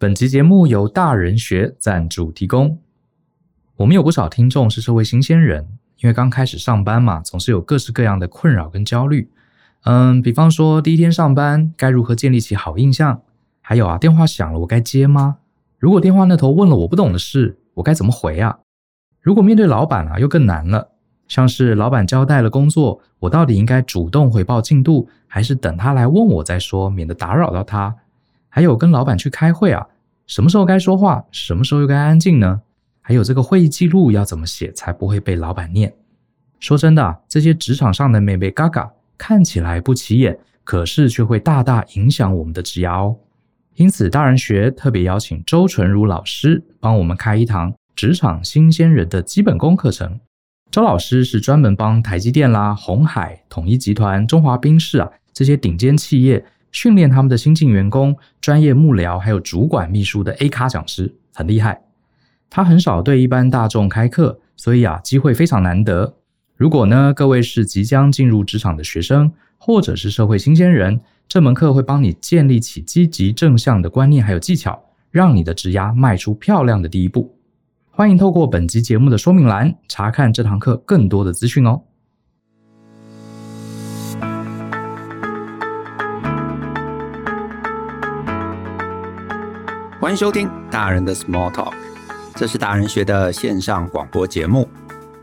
本集节目由大人学赞助提供。我们有不少听众是社会新鲜人，因为刚开始上班嘛，总是有各式各样的困扰跟焦虑。嗯，比方说第一天上班该如何建立起好印象？还有啊，电话响了我该接吗？如果电话那头问了我不懂的事，我该怎么回啊？如果面对老板啊，又更难了。像是老板交代了工作，我到底应该主动回报进度，还是等他来问我再说，免得打扰到他？还有跟老板去开会啊，什么时候该说话，什么时候又该安静呢？还有这个会议记录要怎么写才不会被老板念？说真的，这些职场上的眉眉嘎嘎看起来不起眼，可是却会大大影响我们的职涯哦。因此，大人学特别邀请周纯如老师帮我们开一堂职场新鲜人的基本功课程。周老师是专门帮台积电啦、鸿海、统一集团、中华冰室啊这些顶尖企业。训练他们的新进员工、专业幕僚还有主管秘书的 A 咖讲师很厉害。他很少对一般大众开课，所以啊，机会非常难得。如果呢，各位是即将进入职场的学生，或者是社会新鲜人，这门课会帮你建立起积极正向的观念还有技巧，让你的职涯迈出漂亮的第一步。欢迎透过本集节目的说明栏查看这堂课更多的资讯哦。欢迎收听大人的 Small Talk，这是大人学的线上广播节目。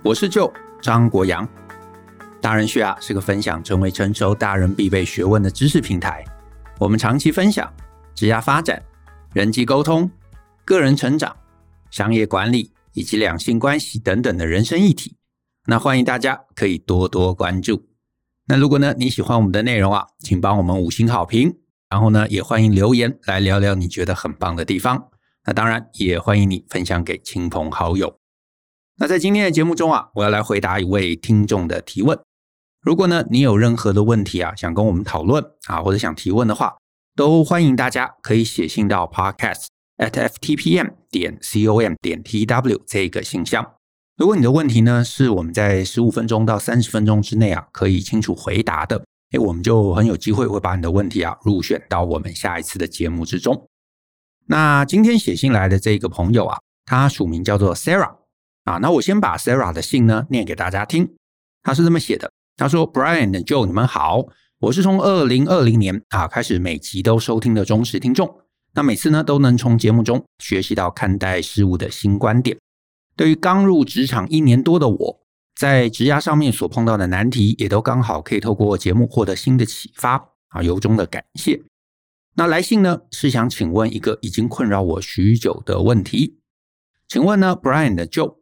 我是舅张国阳。大人学啊是个分享成为成熟大人必备学问的知识平台。我们长期分享职业发展、人际沟通、个人成长、商业管理以及两性关系等等的人生议题。那欢迎大家可以多多关注。那如果呢你喜欢我们的内容啊，请帮我们五星好评。然后呢，也欢迎留言来聊聊你觉得很棒的地方。那当然，也欢迎你分享给亲朋好友。那在今天的节目中啊，我要来回答一位听众的提问。如果呢，你有任何的问题啊，想跟我们讨论啊，或者想提问的话，都欢迎大家可以写信到 podcast at ftpm 点 com 点 tw 这个信箱。如果你的问题呢，是我们在十五分钟到三十分钟之内啊，可以清楚回答的。诶，我们就很有机会会把你的问题啊入选到我们下一次的节目之中。那今天写信来的这个朋友啊，他署名叫做 Sarah 啊。那我先把 Sarah 的信呢念给大家听。他是这么写的：他说，Bryan 和 Joe，你们好，我是从二零二零年啊开始每集都收听的忠实听众。那每次呢都能从节目中学习到看待事物的新观点。对于刚入职场一年多的我。在职涯上面所碰到的难题，也都刚好可以透过节目获得新的启发啊，由衷的感谢。那来信呢，是想请问一个已经困扰我许久的问题，请问呢，Brian 的 Joe，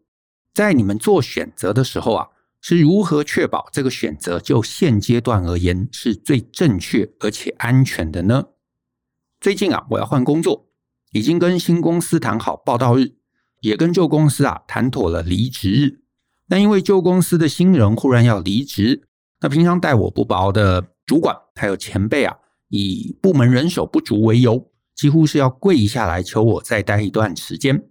在你们做选择的时候啊，是如何确保这个选择就现阶段而言是最正确而且安全的呢？最近啊，我要换工作，已经跟新公司谈好报到日，也跟旧公司啊谈妥了离职日。但因为旧公司的新人忽然要离职，那平常待我不薄的主管还有前辈啊，以部门人手不足为由，几乎是要跪下来求我再待一段时间。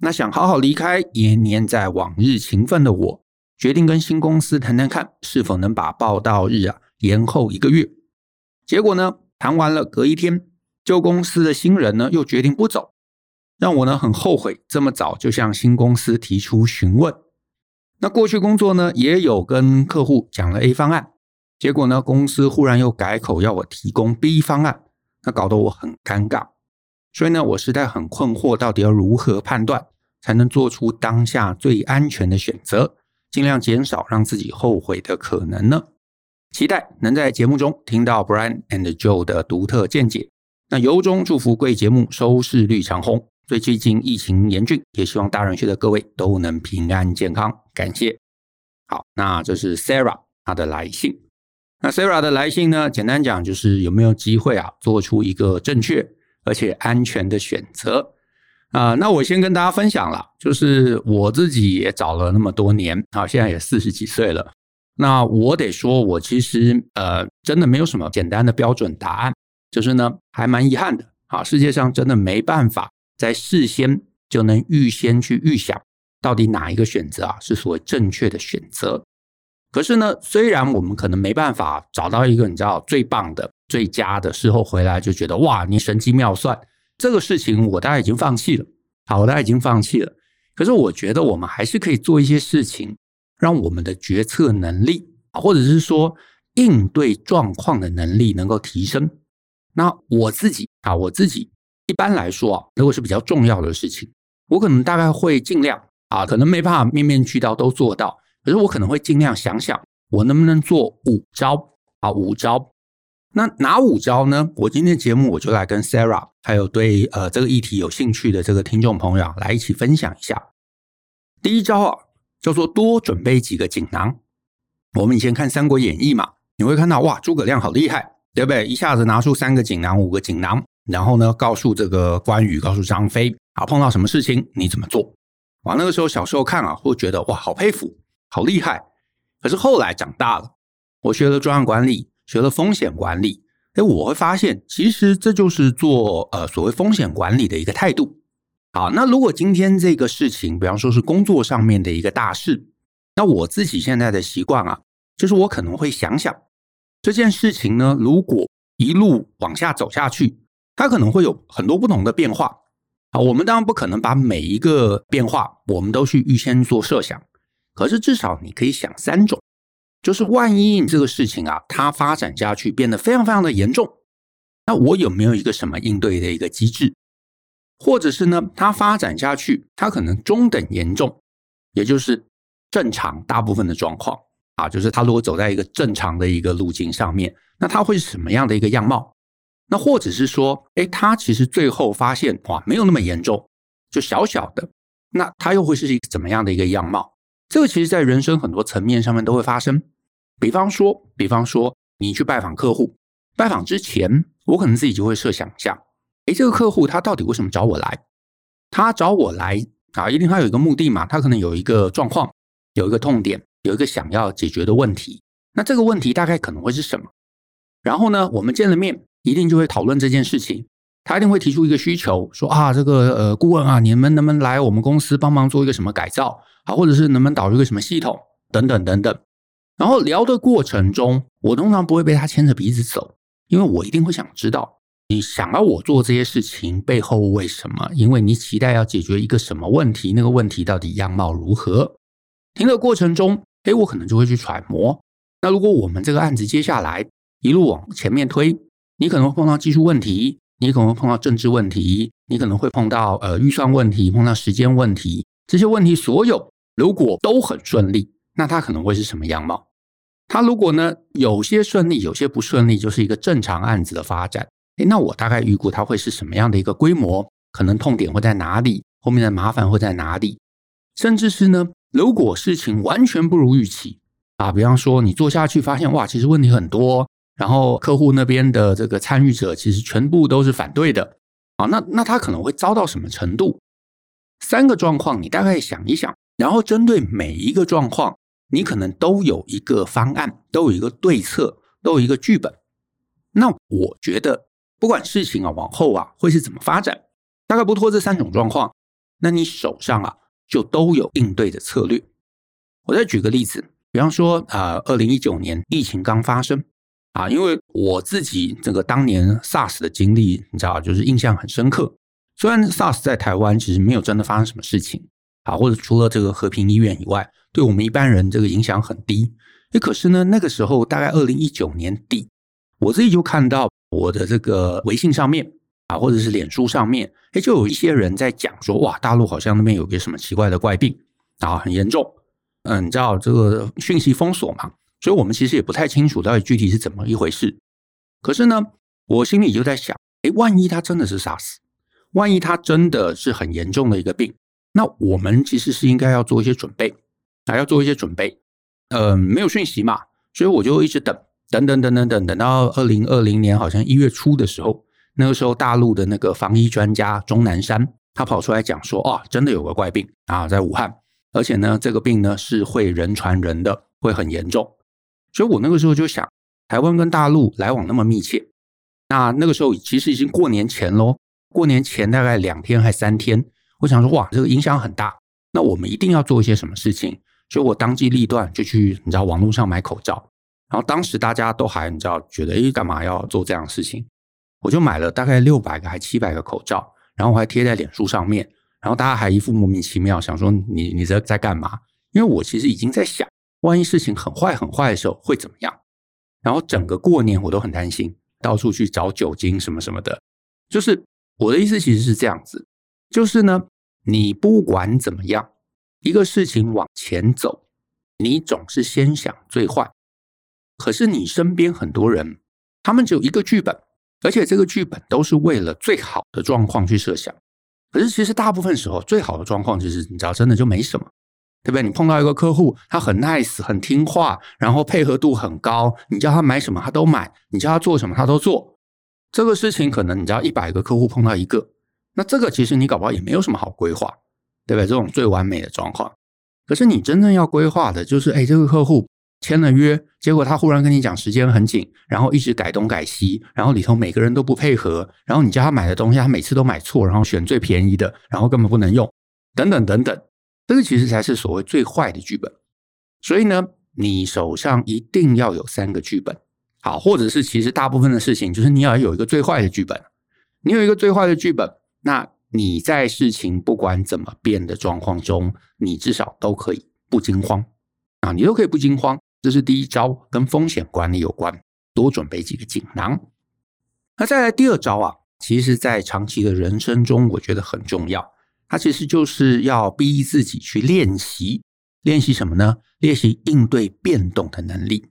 那想好好离开，也黏在往日情分的我，决定跟新公司谈谈看，是否能把报到日啊延后一个月。结果呢，谈完了，隔一天，旧公司的新人呢又决定不走，让我呢很后悔这么早就向新公司提出询问。那过去工作呢，也有跟客户讲了 A 方案，结果呢，公司忽然又改口要我提供 B 方案，那搞得我很尴尬。所以呢，我实在很困惑，到底要如何判断才能做出当下最安全的选择，尽量减少让自己后悔的可能呢？期待能在节目中听到 Brian and Joe 的独特见解。那由衷祝福贵节目收视率长虹。最近疫情严峻，也希望大人学的各位都能平安健康。感谢。好，那这是 Sarah 她的来信。那 Sarah 的来信呢，简单讲就是有没有机会啊，做出一个正确而且安全的选择啊？那我先跟大家分享了，就是我自己也找了那么多年啊，现在也四十几岁了。那我得说，我其实呃，真的没有什么简单的标准答案，就是呢，还蛮遗憾的啊。世界上真的没办法。在事先就能预先去预想，到底哪一个选择啊是所谓正确的选择。可是呢，虽然我们可能没办法找到一个你知道最棒的、最佳的，事后回来就觉得哇，你神机妙算，这个事情我大概已经放弃了，好，我大概已经放弃了。可是我觉得我们还是可以做一些事情，让我们的决策能力，或者是说应对状况的能力能够提升。那我自己啊，我自己一般来说啊，如果是比较重要的事情，我可能大概会尽量啊，可能没办法面面俱到都做到，可是我可能会尽量想想，我能不能做五招啊，五招。那哪五招呢？我今天节目我就来跟 Sarah，还有对呃这个议题有兴趣的这个听众朋友来一起分享一下。第一招啊，叫做多准备几个锦囊。我们以前看《三国演义》嘛，你会看到哇，诸葛亮好厉害，对不对？一下子拿出三个锦囊、五个锦囊，然后呢，告诉这个关羽、告诉张飞，啊，碰到什么事情你怎么做？哇，那个时候小时候看啊，会觉得哇，好佩服，好厉害。可是后来长大了，我学了专案管理。学了风险管理，哎，我会发现，其实这就是做呃所谓风险管理的一个态度。好，那如果今天这个事情，比方说是工作上面的一个大事，那我自己现在的习惯啊，就是我可能会想想这件事情呢，如果一路往下走下去，它可能会有很多不同的变化。啊，我们当然不可能把每一个变化我们都去预先做设想，可是至少你可以想三种。就是万一这个事情啊，它发展下去变得非常非常的严重，那我有没有一个什么应对的一个机制？或者是呢，它发展下去，它可能中等严重，也就是正常大部分的状况啊，就是它如果走在一个正常的一个路径上面，那它会是什么样的一个样貌？那或者是说，哎，他其实最后发现哇，没有那么严重，就小小的，那他又会是一个怎么样的一个样貌？这个其实，在人生很多层面上面都会发生。比方说，比方说，你去拜访客户，拜访之前，我可能自己就会设想一下：诶，这个客户他到底为什么找我来？他找我来啊，一定他有一个目的嘛，他可能有一个状况，有一个痛点，有一个想要解决的问题。那这个问题大概可能会是什么？然后呢，我们见了面，一定就会讨论这件事情。他一定会提出一个需求，说啊，这个呃，顾问啊，你们能不能来我们公司帮忙做一个什么改造？啊，或者是能不能导入一个什么系统等等等等。然后聊的过程中，我通常不会被他牵着鼻子走，因为我一定会想知道你想要我做这些事情背后为什么？因为你期待要解决一个什么问题？那个问题到底样貌如何？听的过程中，诶，我可能就会去揣摩。那如果我们这个案子接下来一路往前面推，你可能会碰到技术问题。你可能会碰到政治问题，你可能会碰到呃预算问题，碰到时间问题，这些问题所有如果都很顺利，那它可能会是什么样貌？它如果呢有些顺利，有些不顺利，就是一个正常案子的发展。诶，那我大概预估它会是什么样的一个规模？可能痛点会在哪里？后面的麻烦会在哪里？甚至是呢，如果事情完全不如预期啊，比方说你做下去发现哇，其实问题很多。然后客户那边的这个参与者其实全部都是反对的啊，那那他可能会遭到什么程度？三个状况你大概想一想，然后针对每一个状况，你可能都有一个方案，都有一个对策，都有一个剧本。那我觉得，不管事情啊往后啊会是怎么发展，大概不脱这三种状况，那你手上啊就都有应对的策略。我再举个例子，比方说啊，二零一九年疫情刚发生。啊，因为我自己这个当年 SARS 的经历，你知道，就是印象很深刻。虽然 SARS 在台湾其实没有真的发生什么事情，啊，或者除了这个和平医院以外，对我们一般人这个影响很低。诶，可是呢，那个时候大概二零一九年底，我自己就看到我的这个微信上面啊，或者是脸书上面，诶，就有一些人在讲说，哇，大陆好像那边有个什么奇怪的怪病啊，很严重。嗯，你知道这个讯息封锁嘛？所以我们其实也不太清楚到底具体是怎么一回事。可是呢，我心里就在想，诶，万一他真的是 SARS，万一他真的是很严重的一个病，那我们其实是应该要做一些准备，还要做一些准备。呃，没有讯息嘛，所以我就一直等，等等等等等，等到二零二零年好像一月初的时候，那个时候大陆的那个防疫专家钟南山，他跑出来讲说，哦，真的有个怪病啊，在武汉，而且呢，这个病呢是会人传人的，会很严重。所以我那个时候就想，台湾跟大陆来往那么密切，那那个时候其实已经过年前喽，过年前大概两天还三天，我想说哇，这个影响很大，那我们一定要做一些什么事情。所以我当机立断就去，你知道网络上买口罩，然后当时大家都还你知道觉得，诶，干嘛要做这样的事情？我就买了大概六百个还七百个口罩，然后我还贴在脸书上面，然后大家还一副莫名其妙，想说你你这在干嘛？因为我其实已经在想，万一事情很坏很坏的时候会怎么样？然后整个过年我都很担心，到处去找酒精什么什么的。就是我的意思其实是这样子，就是呢，你不管怎么样，一个事情往前走，你总是先想最坏。可是你身边很多人，他们只有一个剧本，而且这个剧本都是为了最好的状况去设想。可是其实大部分时候，最好的状况其实你知道，真的就没什么，对不对？你碰到一个客户，他很 nice，很听话，然后配合度很高，你叫他买什么他都买，你叫他做什么他都做。这个事情可能你知道，一百个客户碰到一个，那这个其实你搞不好也没有什么好规划，对不对？这种最完美的状况。可是你真正要规划的就是，哎，这个客户。签了约，结果他忽然跟你讲时间很紧，然后一直改东改西，然后里头每个人都不配合，然后你叫他买的东西，他每次都买错，然后选最便宜的，然后根本不能用，等等等等，这个其实才是所谓最坏的剧本。所以呢，你手上一定要有三个剧本，好，或者是其实大部分的事情就是你要有一个最坏的剧本，你有一个最坏的剧本，那你在事情不管怎么变的状况中，你至少都可以不惊慌啊，你都可以不惊慌。这是第一招，跟风险管理有关，多准备几个锦囊。那再来第二招啊，其实，在长期的人生中，我觉得很重要。它其实就是要逼自己去练习，练习什么呢？练习应对变动的能力。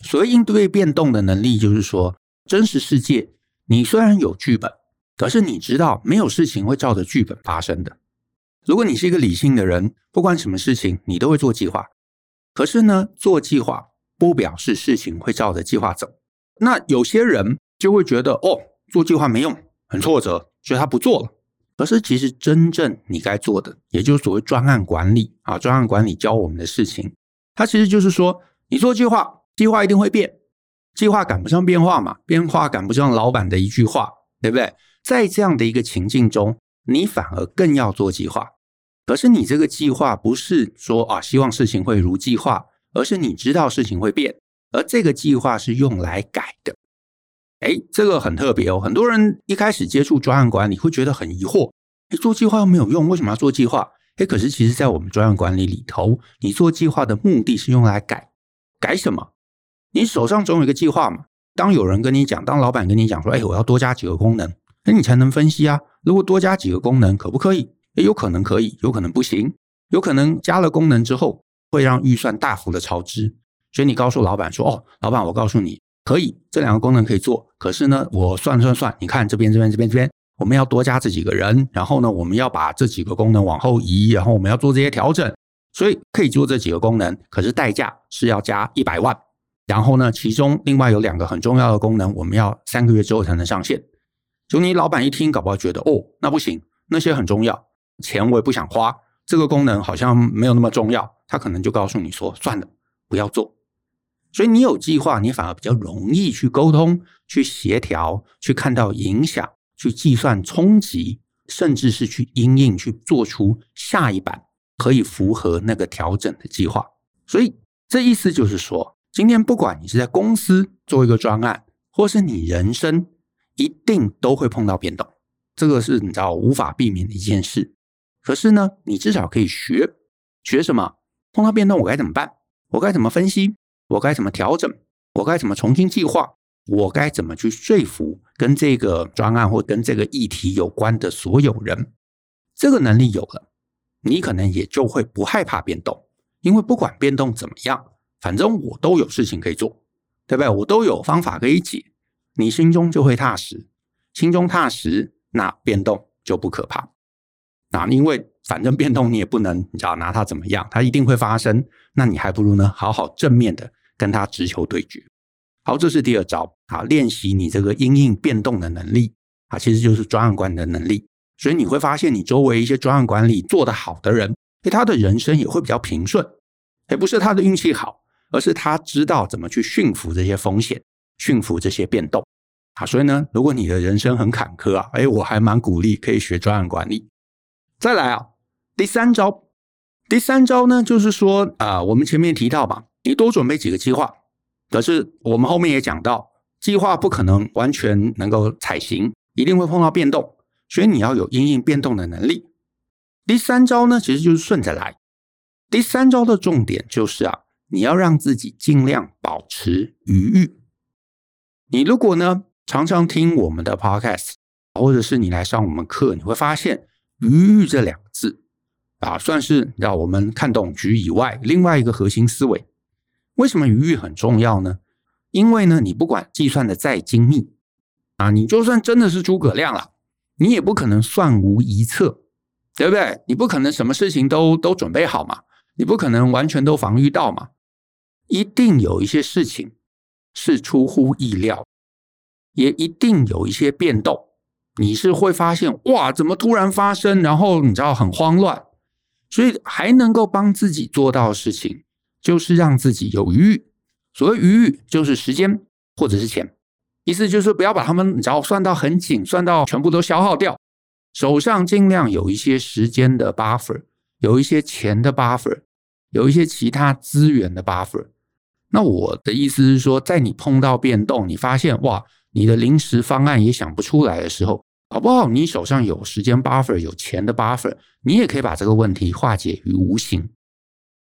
所谓应对变动的能力，就是说，真实世界你虽然有剧本，可是你知道没有事情会照着剧本发生的。如果你是一个理性的人，不管什么事情，你都会做计划。可是呢，做计划不表示事情会照着计划走。那有些人就会觉得，哦，做计划没用，很挫折，所以他不做了。可是其实真正你该做的，也就是所谓专案管理啊，专案管理教我们的事情，它其实就是说，你做计划，计划一定会变，计划赶不上变化嘛，变化赶不上老板的一句话，对不对？在这样的一个情境中，你反而更要做计划。可是你这个计划不是说啊，希望事情会如计划，而是你知道事情会变，而这个计划是用来改的。哎，这个很特别哦。很多人一开始接触专案管理会觉得很疑惑，哎，做计划又没有用，为什么要做计划？哎，可是其实，在我们专案管理里头，你做计划的目的是用来改，改什么？你手上总有一个计划嘛。当有人跟你讲，当老板跟你讲说，哎，我要多加几个功能，那你才能分析啊。如果多加几个功能，可不可以？也有可能可以，有可能不行，有可能加了功能之后会让预算大幅的超支，所以你告诉老板说：“哦，老板，我告诉你，可以，这两个功能可以做，可是呢，我算算算，你看这边这边这边这边，我们要多加这几个人，然后呢，我们要把这几个功能往后移，然后我们要做这些调整，所以可以做这几个功能，可是代价是要加一百万，然后呢，其中另外有两个很重要的功能，我们要三个月之后才能上线。就你老板一听，搞不好觉得哦，那不行，那些很重要。”钱我也不想花，这个功能好像没有那么重要，他可能就告诉你说算了，不要做。所以你有计划，你反而比较容易去沟通、去协调、去看到影响、去计算冲击，甚至是去因应、去做出下一版可以符合那个调整的计划。所以这意思就是说，今天不管你是在公司做一个专案，或是你人生，一定都会碰到变动，这个是你知道无法避免的一件事。可是呢，你至少可以学学什么？碰到变动，我该怎么办？我该怎么分析？我该怎么调整？我该怎么重新计划？我该怎么去说服跟这个专案或跟这个议题有关的所有人？这个能力有了，你可能也就会不害怕变动，因为不管变动怎么样，反正我都有事情可以做，对不对？我都有方法可以解，你心中就会踏实，心中踏实，那变动就不可怕。那，因为反正变动你也不能，你知道拿它怎么样？它一定会发生。那你还不如呢，好好正面的跟他直球对决。好，这是第二招啊，练习你这个因应变动的能力啊，其实就是专案管理的能力。所以你会发现，你周围一些专案管理做得好的人，诶，他的人生也会比较平顺。诶，不是他的运气好，而是他知道怎么去驯服这些风险，驯服这些变动啊。所以呢，如果你的人生很坎坷啊，诶，我还蛮鼓励可以学专案管理。再来啊，第三招，第三招呢，就是说啊、我们前面提到吧，你多准备几个计划。可是我们后面也讲到，计划不可能完全能够采行，一定会碰到变动，所以你要有因应变动的能力。第三招呢，其实就是顺着来。第三招的重点就是啊，你要让自己尽量保持余裕。你如果呢，常常听我们的 podcast，或者是你来上我们课，你会发现“余裕”这两个字啊，算是让我们看懂局以外另外一个核心思维。为什么余裕很重要呢？因为呢，你不管计算的再精密啊，你就算真的是诸葛亮了，你也不可能算无一策，对不对？你不可能什么事情都都准备好嘛，你不可能完全都防御到嘛，一定有一些事情是出乎意料，也一定有一些变动，你是会发现哇，怎么突然发生，然后你知道很慌乱，所以还能够帮自己做到的事情，就是让自己有余裕。所谓余裕就是时间或者是钱，意思就是不要把他们你知道算到很紧，算到全部都消耗掉，手上尽量有一些时间的 buffer，有一些钱的 buffer，有一些其他资源的 buffer。那我的意思是说，在你碰到变动，你发现哇，你的临时方案也想不出来的时候，好不好？你手上有时间 buffer，有钱的 buffer，你也可以把这个问题化解于无形。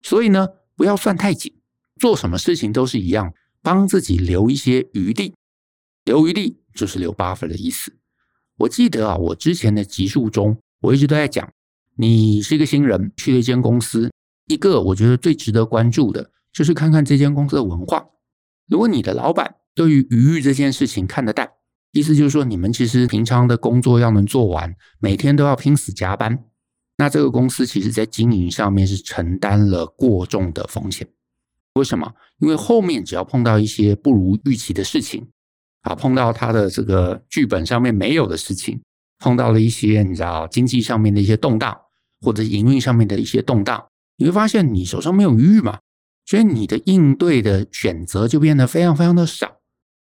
所以呢，不要算太紧。做什么事情都是一样，帮自己留一些余地，留余地就是留 buff 的意思。我记得啊，我之前的集数中，我一直都在讲，你是一个新人，去了一间公司，一个我觉得最值得关注的，就是看看这间公司的文化。如果你的老板对于余裕这件事情看得淡，意思就是说，你们其实平常的工作要能做完，每天都要拼死加班，那这个公司其实在经营上面是承担了过重的风险。为什么？因为后面只要碰到一些不如预期的事情，啊，碰到他的这个剧本上面没有的事情，碰到了一些你知道经济上面的一些动荡，或者营运上面的一些动荡，你会发现你手上没有余裕嘛，所以你的应对的选择就变得非常非常的少。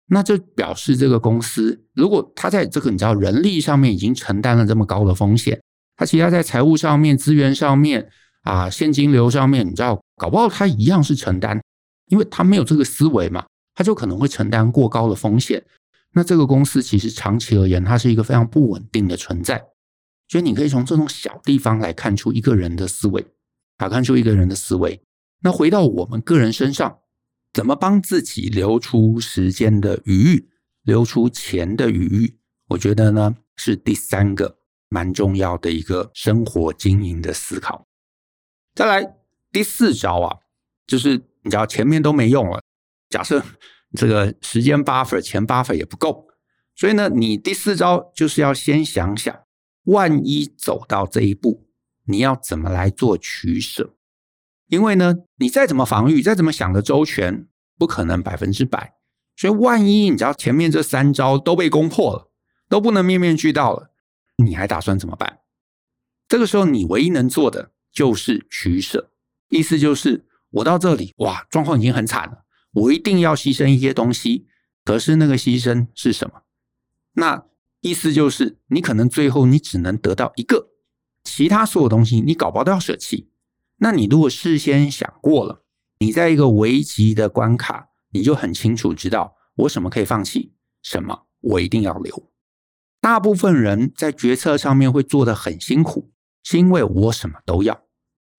那这表示这个公司，如果他在这个你知道人力上面已经承担了这么高的风险，他其他在财务上面、资源上面。啊，现金流上面，你知道，搞不好他一样是承担，因为他没有这个思维嘛，他就可能会承担过高的风险。那这个公司其实长期而言，它是一个非常不稳定的存在。所以你可以从这种小地方来看出一个人的思维，啊，看出一个人的思维。那回到我们个人身上，怎么帮自己留出时间的余裕，留出钱的余裕？我觉得呢，是第三个蛮重要的一个生活经营的思考。再来第四招啊，就是你知道前面都没用了，假设这个时间 buffer、钱 buffer 也不够，所以呢，你第四招就是要先想想，万一走到这一步，你要怎么来做取舍？因为呢，你再怎么防御，再怎么想的周全，不可能百分之百。所以万一你知道前面这三招都被攻破了，都不能面面俱到了，你还打算怎么办？这个时候你唯一能做的。就是取舍，意思就是我到这里，哇，状况已经很惨了，我一定要牺牲一些东西。可是那个牺牲是什么？那意思就是你可能最后你只能得到一个，其他所有东西你搞不好都要舍弃。那你如果事先想过了，你在一个危急的关卡，你就很清楚知道我什么可以放弃，什么我一定要留。大部分人在决策上面会做得很辛苦。是因为我什么都要，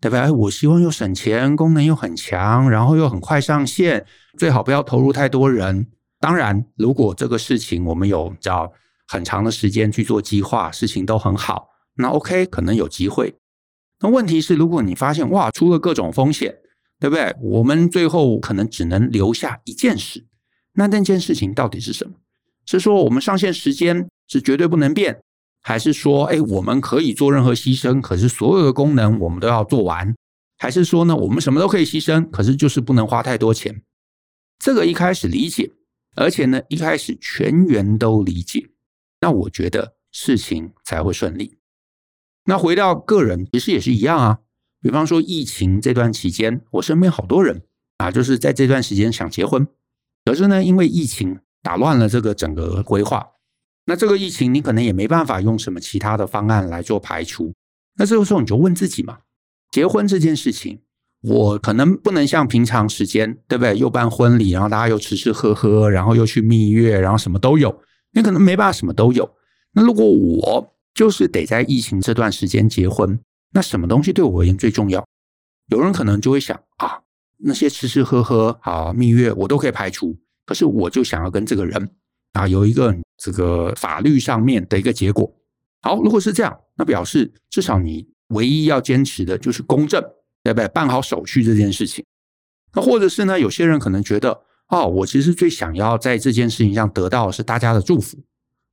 对不对？我希望又省钱，功能又很强，然后又很快上线，最好不要投入太多人。当然，如果这个事情我们有找很长的时间去做计划，事情都很好，那 OK，可能有机会。那问题是，如果你发现哇，出了各种风险，对不对？我们最后可能只能留下一件事，那那件事情到底是什么？是说我们上线时间是绝对不能变？还是说，哎，我们可以做任何牺牲，可是所有的功能我们都要做完？还是说呢，我们什么都可以牺牲，可是就是不能花太多钱？这个一开始理解，而且呢，一开始全员都理解，那我觉得事情才会顺利。那回到个人，其实也是一样啊。比方说疫情这段期间，我身边好多人啊，就是在这段时间想结婚，可是呢，因为疫情打乱了这个整个规划。那这个疫情，你可能也没办法用什么其他的方案来做排除。那这个时候你就问自己嘛：结婚这件事情，我可能不能像平常时间，对不对？又办婚礼，然后大家又吃吃喝喝，然后又去蜜月，然后什么都有。你可能没办法什么都有。那如果我就是得在疫情这段时间结婚，那什么东西对我而言最重要？有人可能就会想啊，那些吃吃喝喝、啊蜜月，我都可以排除。可是我就想要跟这个人啊有一个这个法律上面的一个结果。好，如果是这样，那表示至少你唯一要坚持的就是公正。对不对？办好手续这件事情，那或者是呢？有些人可能觉得，哦，我其实最想要在这件事情上得到的是大家的祝福，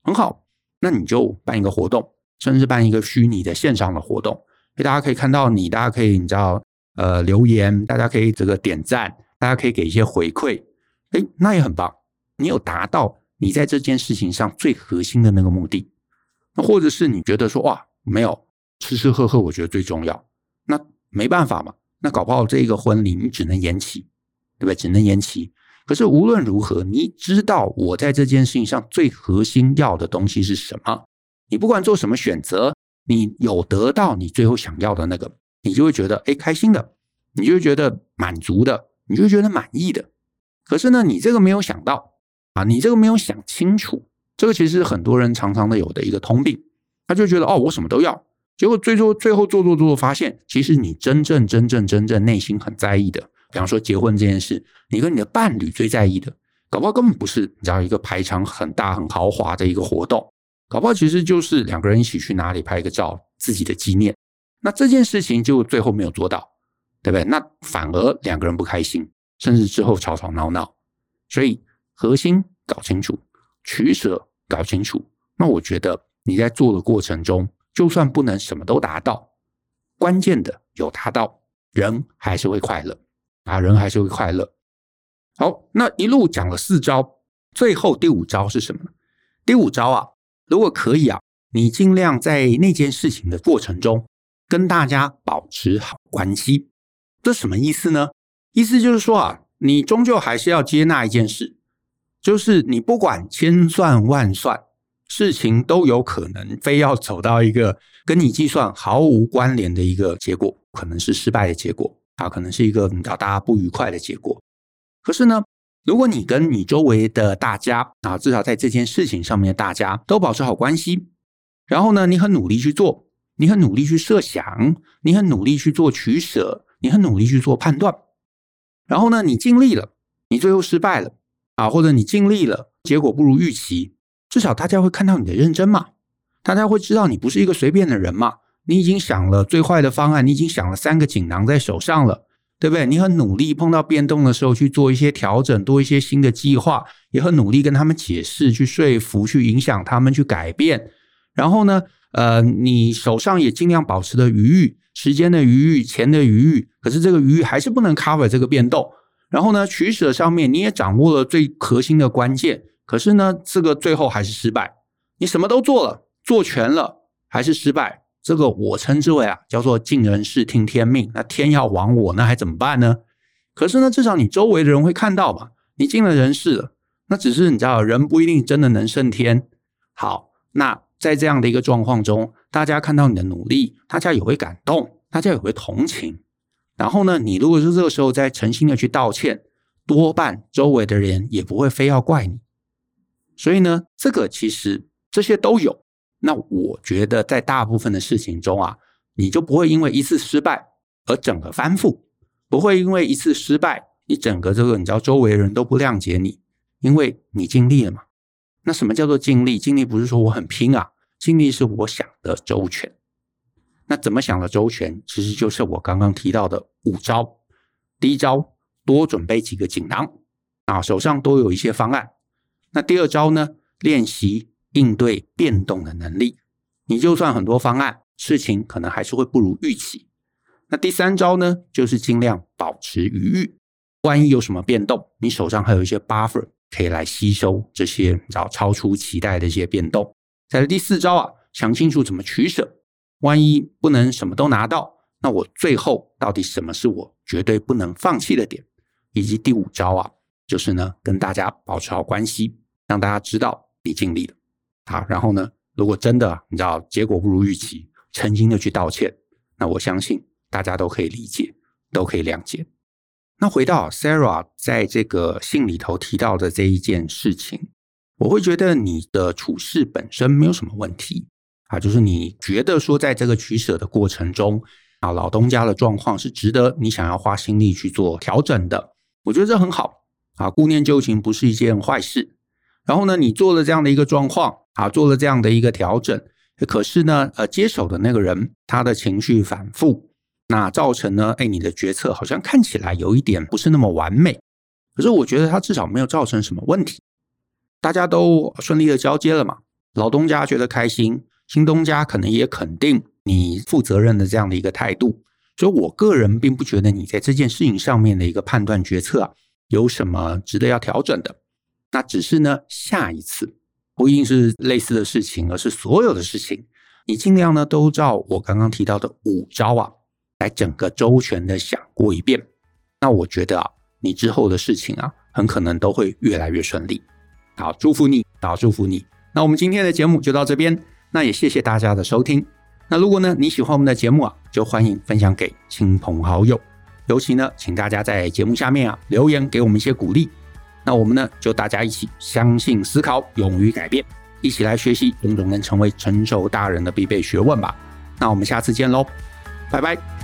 很好，那你就办一个活动，甚至办一个虚拟的线上的活动，大家可以看到你，大家可以你知道，呃，留言，大家可以这个点赞，大家可以给一些回馈，哎，那也很棒，你有达到你在这件事情上最核心的那个目的。那或者是你觉得说，哇，没有吃吃喝喝，我觉得最重要，那。没办法嘛，那搞不好这个婚礼你只能延期，对不对？只能延期。可是无论如何，你知道我在这件事情上最核心要的东西是什么？你不管做什么选择，你有得到你最后想要的那个，你就会觉得哎开心的，你就会觉得满足的，你就会觉得满意的。可是呢，你这个没有想到啊，你这个没有想清楚，这个其实是很多人常常的有的一个通病，他就觉得哦，我什么都要。结果最终最后做做做，发现其实你真正真正真正内心很在意的，比方说结婚这件事，你跟你的伴侣最在意的，搞不好根本不是你知道一个排场很大很豪华的一个活动，搞不好其实就是两个人一起去哪里拍个照，自己的纪念。那这件事情就最后没有做到，对不对？那反而两个人不开心，甚至之后吵吵闹闹。所以核心搞清楚，取舍搞清楚，那我觉得你在做的过程中。就算不能什么都达到，关键的有达到，人还是会快乐啊，人还是会快乐。好，那一路讲了四招，最后第五招是什么呢？第五招啊，如果可以啊，你尽量在那件事情的过程中跟大家保持好关系。这什么意思呢？意思就是说啊，你终究还是要接纳一件事，就是你不管千算万算。事情都有可能非要走到一个跟你计算毫无关联的一个结果，可能是失败的结果啊，可能是一个让大家不愉快的结果。可是呢，如果你跟你周围的大家啊，至少在这件事情上面的，大家都保持好关系，然后呢，你很努力去做，你很努力去设想，你很努力去做取舍，你很努力去做判断，然后呢，你尽力了，你最后失败了啊，或者你尽力了，结果不如预期。至少大家会看到你的认真嘛，大家会知道你不是一个随便的人嘛。你已经想了最坏的方案，你已经想了三个锦囊在手上了，对不对？你很努力，碰到变动的时候去做一些调整，多一些新的计划，也很努力跟他们解释、去说服、去影响他们去改变。然后呢，呃，你手上也尽量保持的余裕，时间的余裕、钱的余裕，可是这个余裕还是不能 cover 这个变动。然后呢，取舍上面你也掌握了最核心的关键。可是呢，这个最后还是失败。你什么都做了，做全了，还是失败。这个我称之为啊，叫做尽人事听天命。那天要亡我，那还怎么办呢？可是呢，至少你周围的人会看到嘛。你尽了人事了，那只是你知道，人不一定真的能胜天。好，那在这样的一个状况中，大家看到你的努力，大家也会感动，大家也会同情。然后呢，你如果是这个时候再诚心的去道歉，多半周围的人也不会非要怪你。所以呢，这个其实这些都有。那我觉得在大部分的事情中啊，你就不会因为一次失败而整个翻覆，不会因为一次失败，你整个这个你知道周围人都不谅解你，因为你尽力了嘛。那什么叫做尽力？尽力不是说我很拼啊，尽力是我想的周全。那怎么想的周全？其实就是我刚刚提到的五招。第一招，多准备几个锦囊啊，手上都有一些方案。那第二招呢？练习应对变动的能力。你就算很多方案，事情可能还是会不如预期。那第三招呢？就是尽量保持余裕，万一有什么变动，你手上还有一些 buffer 可以来吸收这些超超出期待的一些变动。再来第四招啊，想清楚怎么取舍，万一不能什么都拿到，那我最后到底什么是我绝对不能放弃的点？以及第五招啊。就是呢，跟大家保持好关系，让大家知道你尽力了。好，然后呢，如果真的你知道结果不如预期，诚心的去道歉，那我相信大家都可以理解，都可以谅解。那回到 Sarah 在这个信里头提到的这一件事情，我会觉得你的处事本身没有什么问题啊，就是你觉得说在这个取舍的过程中啊，老东家的状况是值得你想要花心力去做调整的，我觉得这很好啊，顾念旧情不是一件坏事。然后呢，你做了这样的一个状况啊，做了这样的一个调整，可是呢，呃，接手的那个人他的情绪反复。那造成呢？哎，你的决策好像看起来有一点不是那么完美，可是我觉得他至少没有造成什么问题，大家都顺利的交接了嘛。老东家觉得开心，新东家可能也肯定你负责任的这样的一个态度，所以我个人并不觉得你在这件事情上面的一个判断决策啊，有什么值得要调整的。那只是呢，下一次不一定是类似的事情，而是所有的事情，你尽量呢都照我刚刚提到的五招啊。来整个周全的想过一遍，那我觉得啊，你之后的事情啊，很可能都会越来越顺利。好，祝福你，好，祝福你。那我们今天的节目就到这边，那也谢谢大家的收听。那如果呢你喜欢我们的节目啊，就欢迎分享给亲朋好友，尤其呢，请大家在节目下面啊留言给我们一些鼓励。那我们呢就大家一起相信、思考、勇于改变，一起来学习种种能成为成熟大人的必备学问吧。那我们下次见喽，拜拜。